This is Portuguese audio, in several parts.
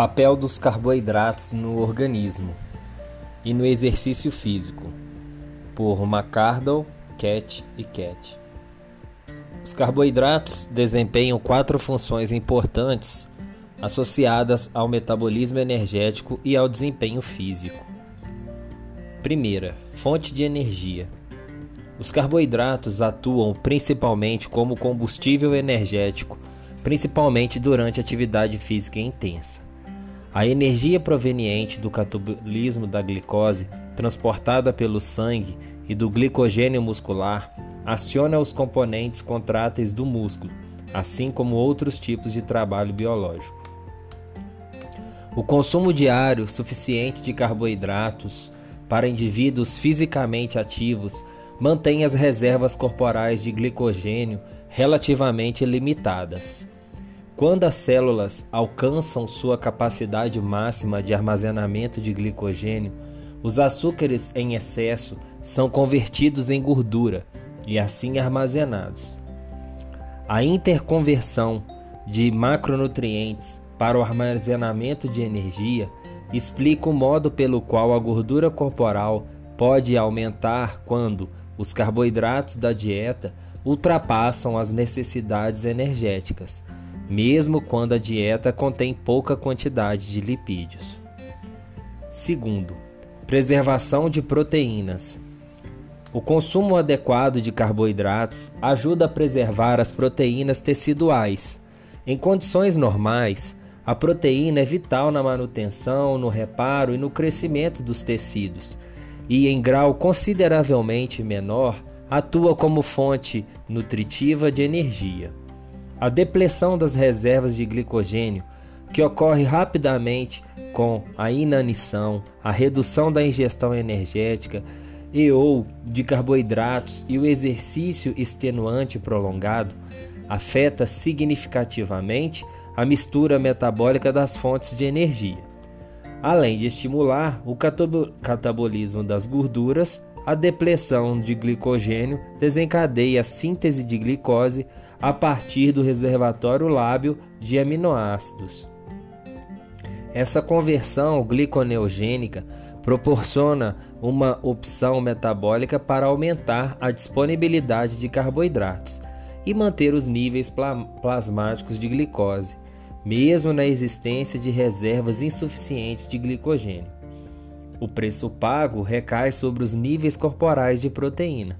Papel dos carboidratos no organismo e no exercício físico, por McCardle, Cat e Cat. Os carboidratos desempenham quatro funções importantes associadas ao metabolismo energético e ao desempenho físico. Primeira, fonte de energia. Os carboidratos atuam principalmente como combustível energético, principalmente durante atividade física intensa. A energia proveniente do catabolismo da glicose, transportada pelo sangue e do glicogênio muscular, aciona os componentes contráteis do músculo, assim como outros tipos de trabalho biológico. O consumo diário suficiente de carboidratos para indivíduos fisicamente ativos mantém as reservas corporais de glicogênio relativamente limitadas. Quando as células alcançam sua capacidade máxima de armazenamento de glicogênio, os açúcares em excesso são convertidos em gordura e assim armazenados. A interconversão de macronutrientes para o armazenamento de energia explica o modo pelo qual a gordura corporal pode aumentar quando os carboidratos da dieta ultrapassam as necessidades energéticas mesmo quando a dieta contém pouca quantidade de lipídios. Segundo, preservação de proteínas. O consumo adequado de carboidratos ajuda a preservar as proteínas teciduais. Em condições normais, a proteína é vital na manutenção, no reparo e no crescimento dos tecidos, e em grau consideravelmente menor, atua como fonte nutritiva de energia. A depressão das reservas de glicogênio, que ocorre rapidamente com a inanição, a redução da ingestão energética e ou de carboidratos e o exercício extenuante prolongado, afeta significativamente a mistura metabólica das fontes de energia. Além de estimular o catabolismo das gorduras, a depressão de glicogênio desencadeia a síntese de glicose a partir do reservatório lábio de aminoácidos. Essa conversão gliconeogênica proporciona uma opção metabólica para aumentar a disponibilidade de carboidratos e manter os níveis plasmáticos de glicose, mesmo na existência de reservas insuficientes de glicogênio. O preço pago recai sobre os níveis corporais de proteína,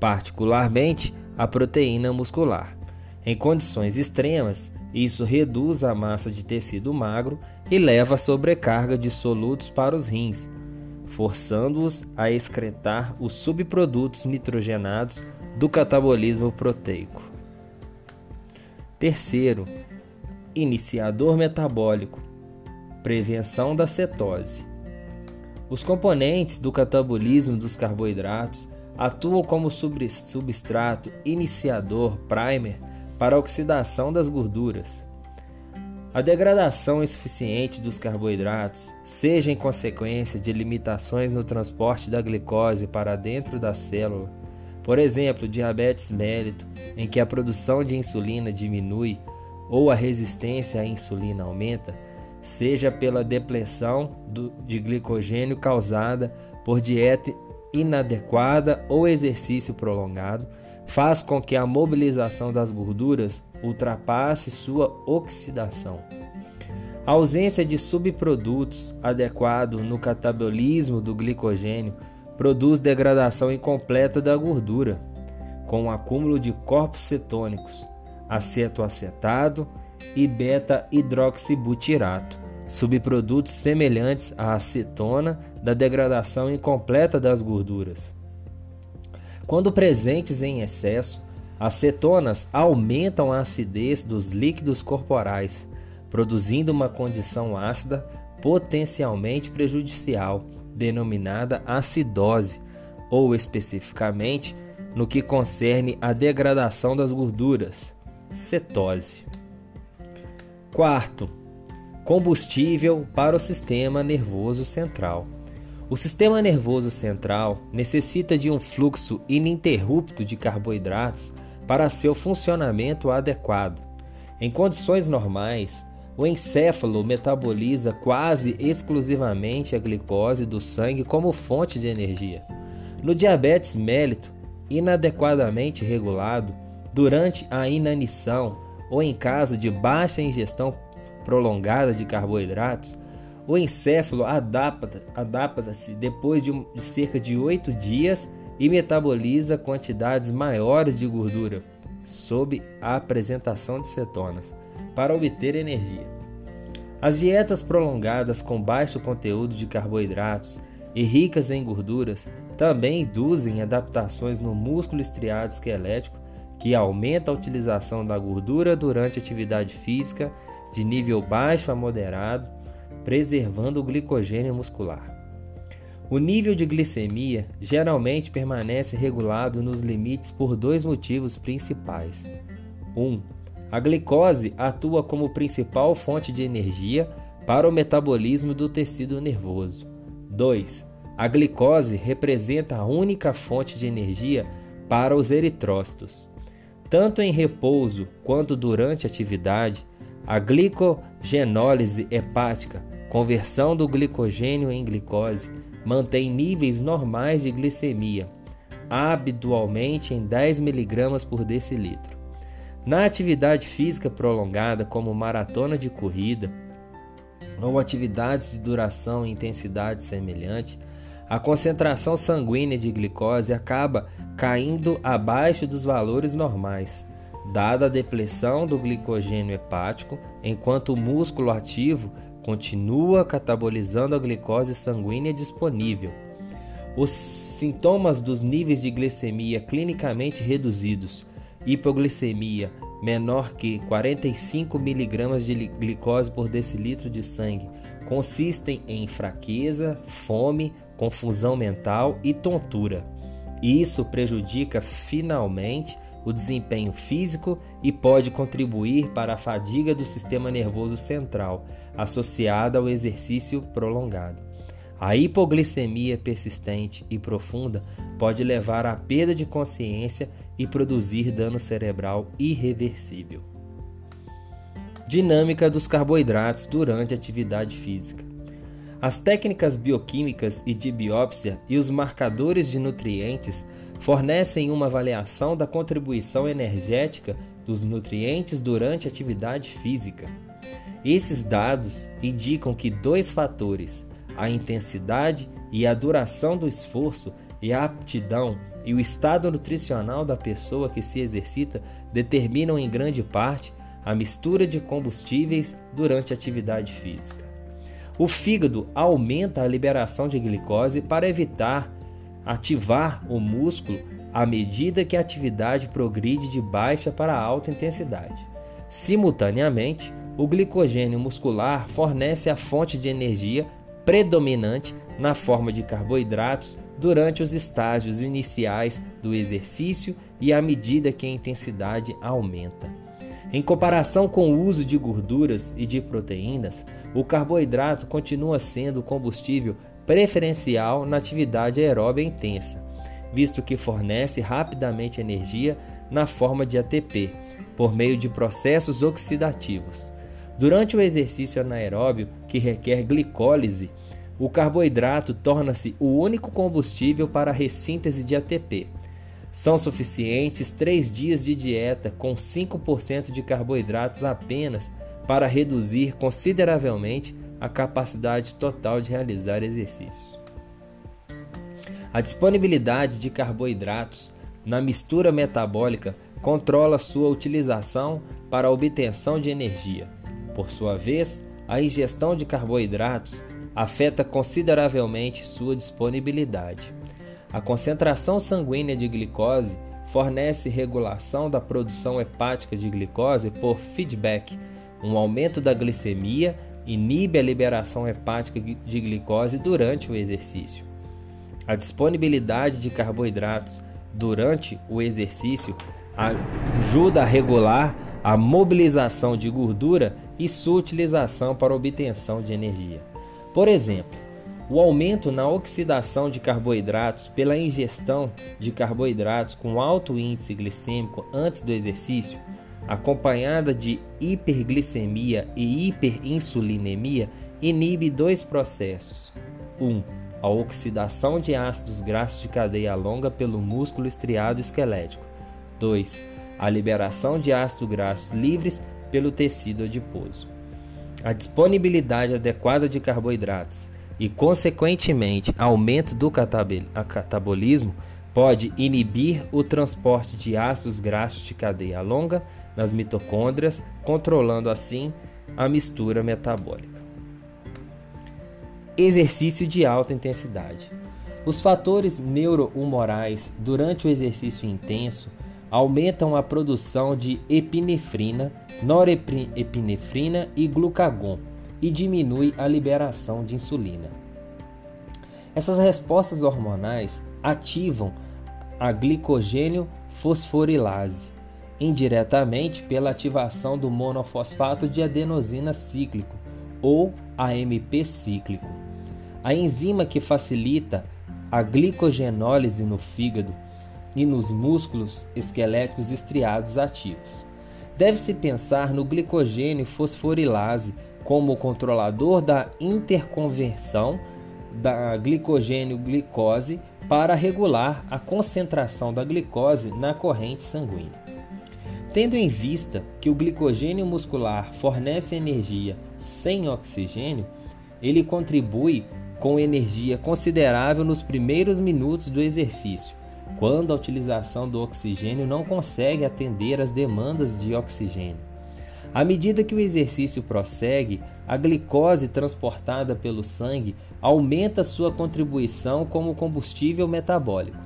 particularmente a proteína muscular. Em condições extremas, isso reduz a massa de tecido magro e leva a sobrecarga de solutos para os rins, forçando-os a excretar os subprodutos nitrogenados do catabolismo proteico. Terceiro, iniciador metabólico, prevenção da cetose. Os componentes do catabolismo dos carboidratos atuam como substrato iniciador primer para a oxidação das gorduras. A degradação insuficiente dos carboidratos, seja em consequência de limitações no transporte da glicose para dentro da célula, por exemplo, diabetes mellito, em que a produção de insulina diminui ou a resistência à insulina aumenta, seja pela depressão de glicogênio causada por dieta inadequada ou exercício prolongado, faz com que a mobilização das gorduras ultrapasse sua oxidação. A ausência de subprodutos adequado no catabolismo do glicogênio produz degradação incompleta da gordura, com o acúmulo de corpos cetônicos, acetoacetado e beta-hidroxibutirato, subprodutos semelhantes à acetona da degradação incompleta das gorduras. Quando presentes em excesso, as cetonas aumentam a acidez dos líquidos corporais, produzindo uma condição ácida potencialmente prejudicial, denominada acidose, ou especificamente no que concerne à degradação das gorduras, cetose. Quarto, combustível para o sistema nervoso central. O sistema nervoso central necessita de um fluxo ininterrupto de carboidratos para seu funcionamento adequado. Em condições normais, o encéfalo metaboliza quase exclusivamente a glicose do sangue como fonte de energia. No diabetes mellito, inadequadamente regulado, durante a inanição ou em caso de baixa ingestão prolongada de carboidratos, o encéfalo adapta-se adapta depois de, um, de cerca de 8 dias e metaboliza quantidades maiores de gordura sob a apresentação de cetonas para obter energia. As dietas prolongadas com baixo conteúdo de carboidratos e ricas em gorduras também induzem adaptações no músculo estriado esquelético que aumenta a utilização da gordura durante atividade física de nível baixo a moderado, preservando o glicogênio muscular. O nível de glicemia geralmente permanece regulado nos limites por dois motivos principais. 1. Um, a glicose atua como principal fonte de energia para o metabolismo do tecido nervoso. 2. A glicose representa a única fonte de energia para os eritrócitos. Tanto em repouso quanto durante atividade, a glicogenólise hepática, conversão do glicogênio em glicose, mantém níveis normais de glicemia, habitualmente em 10 mg por decilitro. Na atividade física prolongada, como maratona de corrida ou atividades de duração e intensidade semelhante, a concentração sanguínea de glicose acaba caindo abaixo dos valores normais, dada a depressão do glicogênio hepático, enquanto o músculo ativo continua catabolizando a glicose sanguínea disponível. Os sintomas dos níveis de glicemia clinicamente reduzidos hipoglicemia menor que 45 mg de glicose por decilitro de sangue consistem em fraqueza, fome, confusão mental e tontura. Isso prejudica finalmente o desempenho físico e pode contribuir para a fadiga do sistema nervoso central, associada ao exercício prolongado. A hipoglicemia persistente e profunda pode levar à perda de consciência e produzir dano cerebral irreversível. Dinâmica dos carboidratos durante atividade física. As técnicas bioquímicas e de biópsia e os marcadores de nutrientes fornecem uma avaliação da contribuição energética dos nutrientes durante atividade física. Esses dados indicam que dois fatores, a intensidade e a duração do esforço e a aptidão e o estado nutricional da pessoa que se exercita determinam em grande parte a mistura de combustíveis durante a atividade física. O fígado aumenta a liberação de glicose para evitar ativar o músculo à medida que a atividade progride de baixa para alta intensidade. Simultaneamente, o glicogênio muscular fornece a fonte de energia predominante na forma de carboidratos durante os estágios iniciais do exercício e à medida que a intensidade aumenta. Em comparação com o uso de gorduras e de proteínas, o carboidrato continua sendo o combustível preferencial na atividade aeróbia intensa, visto que fornece rapidamente energia na forma de ATP, por meio de processos oxidativos. Durante o exercício anaeróbio, que requer glicólise, o carboidrato torna-se o único combustível para a ressíntese de ATP. São suficientes três dias de dieta com 5% de carboidratos apenas para reduzir consideravelmente a capacidade total de realizar exercícios. A disponibilidade de carboidratos na mistura metabólica controla sua utilização para a obtenção de energia. Por sua vez, a ingestão de carboidratos afeta consideravelmente sua disponibilidade. A concentração sanguínea de glicose fornece regulação da produção hepática de glicose por feedback. Um aumento da glicemia inibe a liberação hepática de glicose durante o exercício. A disponibilidade de carboidratos durante o exercício ajuda a regular a mobilização de gordura e sua utilização para obtenção de energia. Por exemplo, o aumento na oxidação de carboidratos pela ingestão de carboidratos com alto índice glicêmico antes do exercício acompanhada de hiperglicemia e hiperinsulinemia, inibe dois processos. 1. Um, a oxidação de ácidos graxos de cadeia longa pelo músculo estriado esquelético. 2. A liberação de ácidos graxos livres pelo tecido adiposo. A disponibilidade adequada de carboidratos e, consequentemente, aumento do catabolismo pode inibir o transporte de ácidos graxos de cadeia longa nas mitocôndrias, controlando assim a mistura metabólica. Exercício de alta intensidade. Os fatores neurohumorais durante o exercício intenso aumentam a produção de epinefrina, norepinefrina e glucagon e diminui a liberação de insulina. Essas respostas hormonais ativam a glicogênio fosforilase, indiretamente pela ativação do monofosfato de adenosina cíclico, ou AMP cíclico. A enzima que facilita a glicogenólise no fígado e nos músculos esqueléticos estriados ativos. Deve-se pensar no glicogênio fosforilase como controlador da interconversão da glicogênio-glicose para regular a concentração da glicose na corrente sanguínea. Tendo em vista que o glicogênio muscular fornece energia sem oxigênio, ele contribui com energia considerável nos primeiros minutos do exercício, quando a utilização do oxigênio não consegue atender às demandas de oxigênio. À medida que o exercício prossegue, a glicose transportada pelo sangue aumenta sua contribuição como combustível metabólico.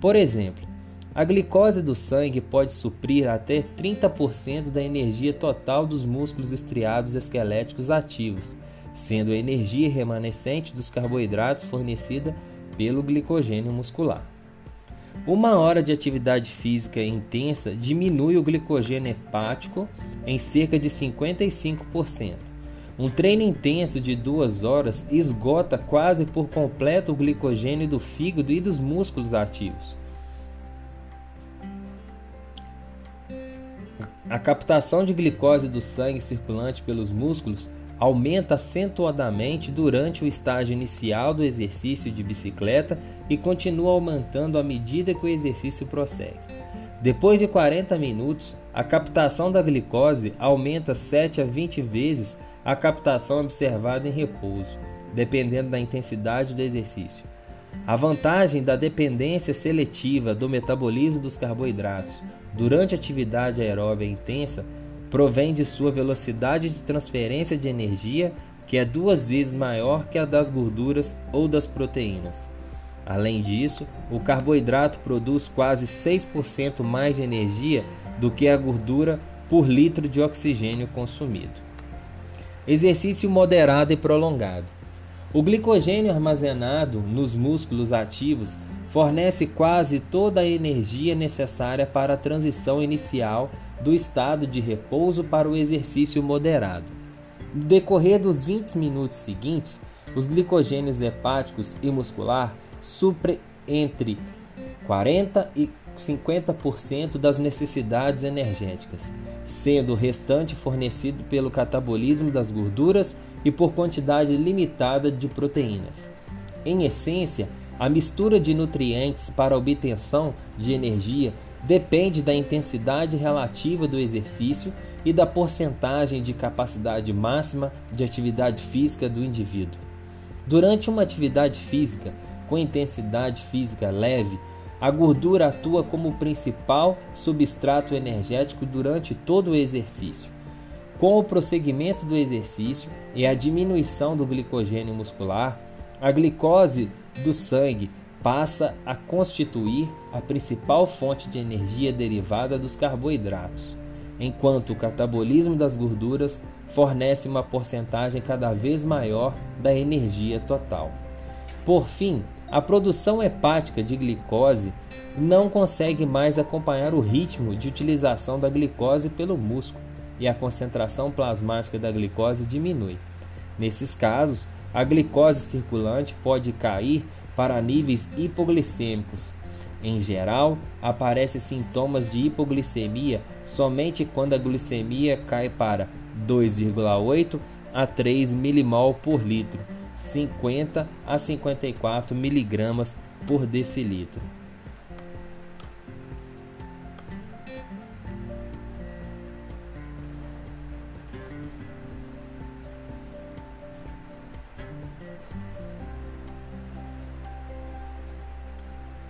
Por exemplo, a glicose do sangue pode suprir até 30% da energia total dos músculos estriados esqueléticos ativos, sendo a energia remanescente dos carboidratos fornecida pelo glicogênio muscular. Uma hora de atividade física intensa diminui o glicogênio hepático em cerca de 55%. Um treino intenso de duas horas esgota quase por completo o glicogênio do fígado e dos músculos ativos. A captação de glicose do sangue circulante pelos músculos aumenta acentuadamente durante o estágio inicial do exercício de bicicleta e continua aumentando à medida que o exercício prossegue. Depois de 40 minutos, a captação da glicose aumenta 7 a 20 vezes a captação observada em repouso, dependendo da intensidade do exercício. A vantagem da dependência seletiva do metabolismo dos carboidratos durante atividade aeróbica intensa provém de sua velocidade de transferência de energia, que é duas vezes maior que a das gorduras ou das proteínas. Além disso, o carboidrato produz quase 6% mais de energia do que a gordura por litro de oxigênio consumido. Exercício moderado e prolongado. O glicogênio armazenado nos músculos ativos fornece quase toda a energia necessária para a transição inicial do estado de repouso para o exercício moderado. No decorrer dos 20 minutos seguintes, os glicogênios hepáticos e muscular suprem entre 40 e 50% das necessidades energéticas, sendo o restante fornecido pelo catabolismo das gorduras e por quantidade limitada de proteínas. Em essência, a mistura de nutrientes para obtenção de energia depende da intensidade relativa do exercício e da porcentagem de capacidade máxima de atividade física do indivíduo. Durante uma atividade física com intensidade física leve, a gordura atua como principal substrato energético durante todo o exercício. Com o prosseguimento do exercício e a diminuição do glicogênio muscular, a glicose do sangue passa a constituir a principal fonte de energia derivada dos carboidratos, enquanto o catabolismo das gorduras fornece uma porcentagem cada vez maior da energia total. Por fim, a produção hepática de glicose não consegue mais acompanhar o ritmo de utilização da glicose pelo músculo e a concentração plasmática da glicose diminui. Nesses casos, a glicose circulante pode cair para níveis hipoglicêmicos, Em geral, aparecem sintomas de hipoglicemia somente quando a glicemia cai para 2,8 a 3 milimol por litro, 50 a 54 miligramas por decilitro.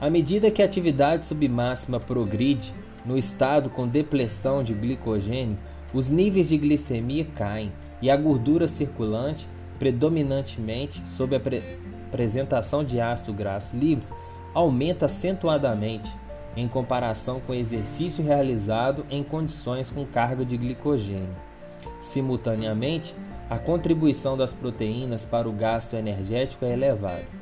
À medida que a atividade submáxima progride no estado com depleção de glicogênio, os níveis de glicemia caem e a gordura circulante, predominantemente sob a pre apresentação de ácido graxo livres, aumenta acentuadamente em comparação com o exercício realizado em condições com carga de glicogênio. Simultaneamente, a contribuição das proteínas para o gasto energético é elevada.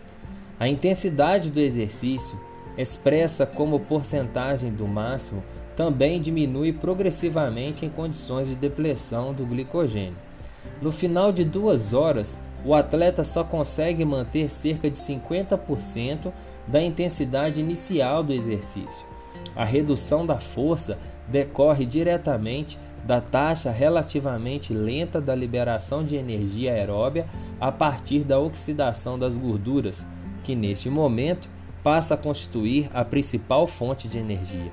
A intensidade do exercício expressa como porcentagem do máximo, também diminui progressivamente em condições de depleção do glicogênio. No final de duas horas, o atleta só consegue manter cerca de 50% da intensidade inicial do exercício. A redução da força decorre diretamente da taxa relativamente lenta da liberação de energia aeróbia a partir da oxidação das gorduras, que neste momento passa a constituir a principal fonte de energia.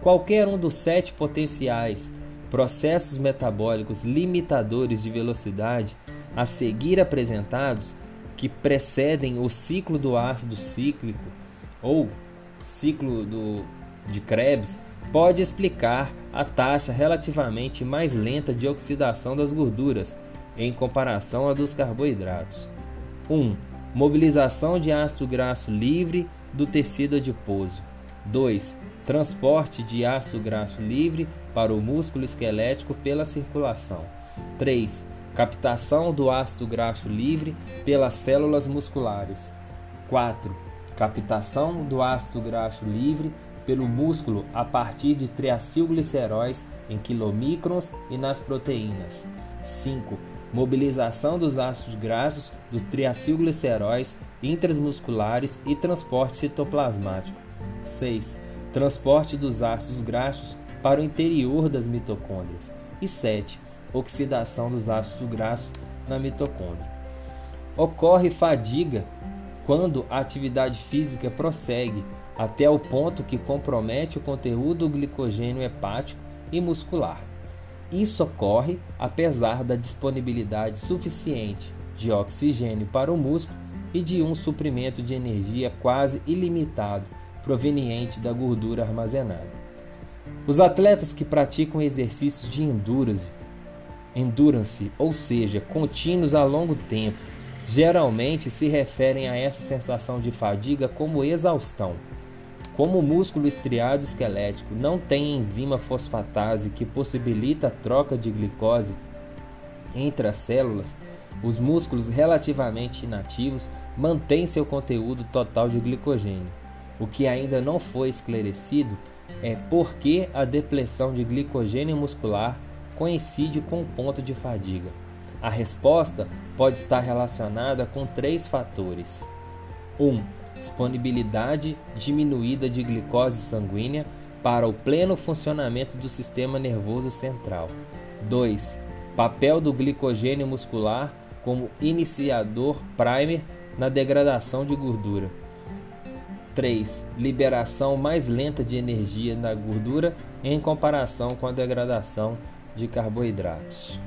Qualquer um dos sete potenciais processos metabólicos limitadores de velocidade a seguir apresentados, que precedem o ciclo do ácido cíclico ou ciclo do, de Krebs, pode explicar a taxa relativamente mais lenta de oxidação das gorduras em comparação à dos carboidratos. 1. Um, mobilização de ácido graxo livre do tecido adiposo. 2. Transporte de ácido graxo livre para o músculo esquelético pela circulação. 3. Captação do ácido graxo livre pelas células musculares. 4. Captação do ácido graxo livre pelo músculo a partir de triacilgliceróis em quilomicrons e nas proteínas. 5 mobilização dos ácidos graxos dos triacilgliceróis intramusculares e transporte citoplasmático. 6. Transporte dos ácidos graxos para o interior das mitocôndrias. E 7. Oxidação dos ácidos graxos na mitocôndria. Ocorre fadiga quando a atividade física prossegue até o ponto que compromete o conteúdo glicogênio hepático e muscular. Isso ocorre apesar da disponibilidade suficiente de oxigênio para o músculo e de um suprimento de energia quase ilimitado proveniente da gordura armazenada. Os atletas que praticam exercícios de endurance, endurance, ou seja, contínuos a longo tempo, geralmente se referem a essa sensação de fadiga como exaustão. Como o músculo estriado esquelético não tem enzima fosfatase que possibilita a troca de glicose entre as células, os músculos relativamente inativos mantêm seu conteúdo total de glicogênio. O que ainda não foi esclarecido é por que a depleção de glicogênio muscular coincide com o ponto de fadiga. A resposta pode estar relacionada com três fatores. 1. Um, disponibilidade diminuída de glicose sanguínea para o pleno funcionamento do sistema nervoso central. 2. Papel do glicogênio muscular como iniciador primer na degradação de gordura. 3. Liberação mais lenta de energia na gordura em comparação com a degradação de carboidratos.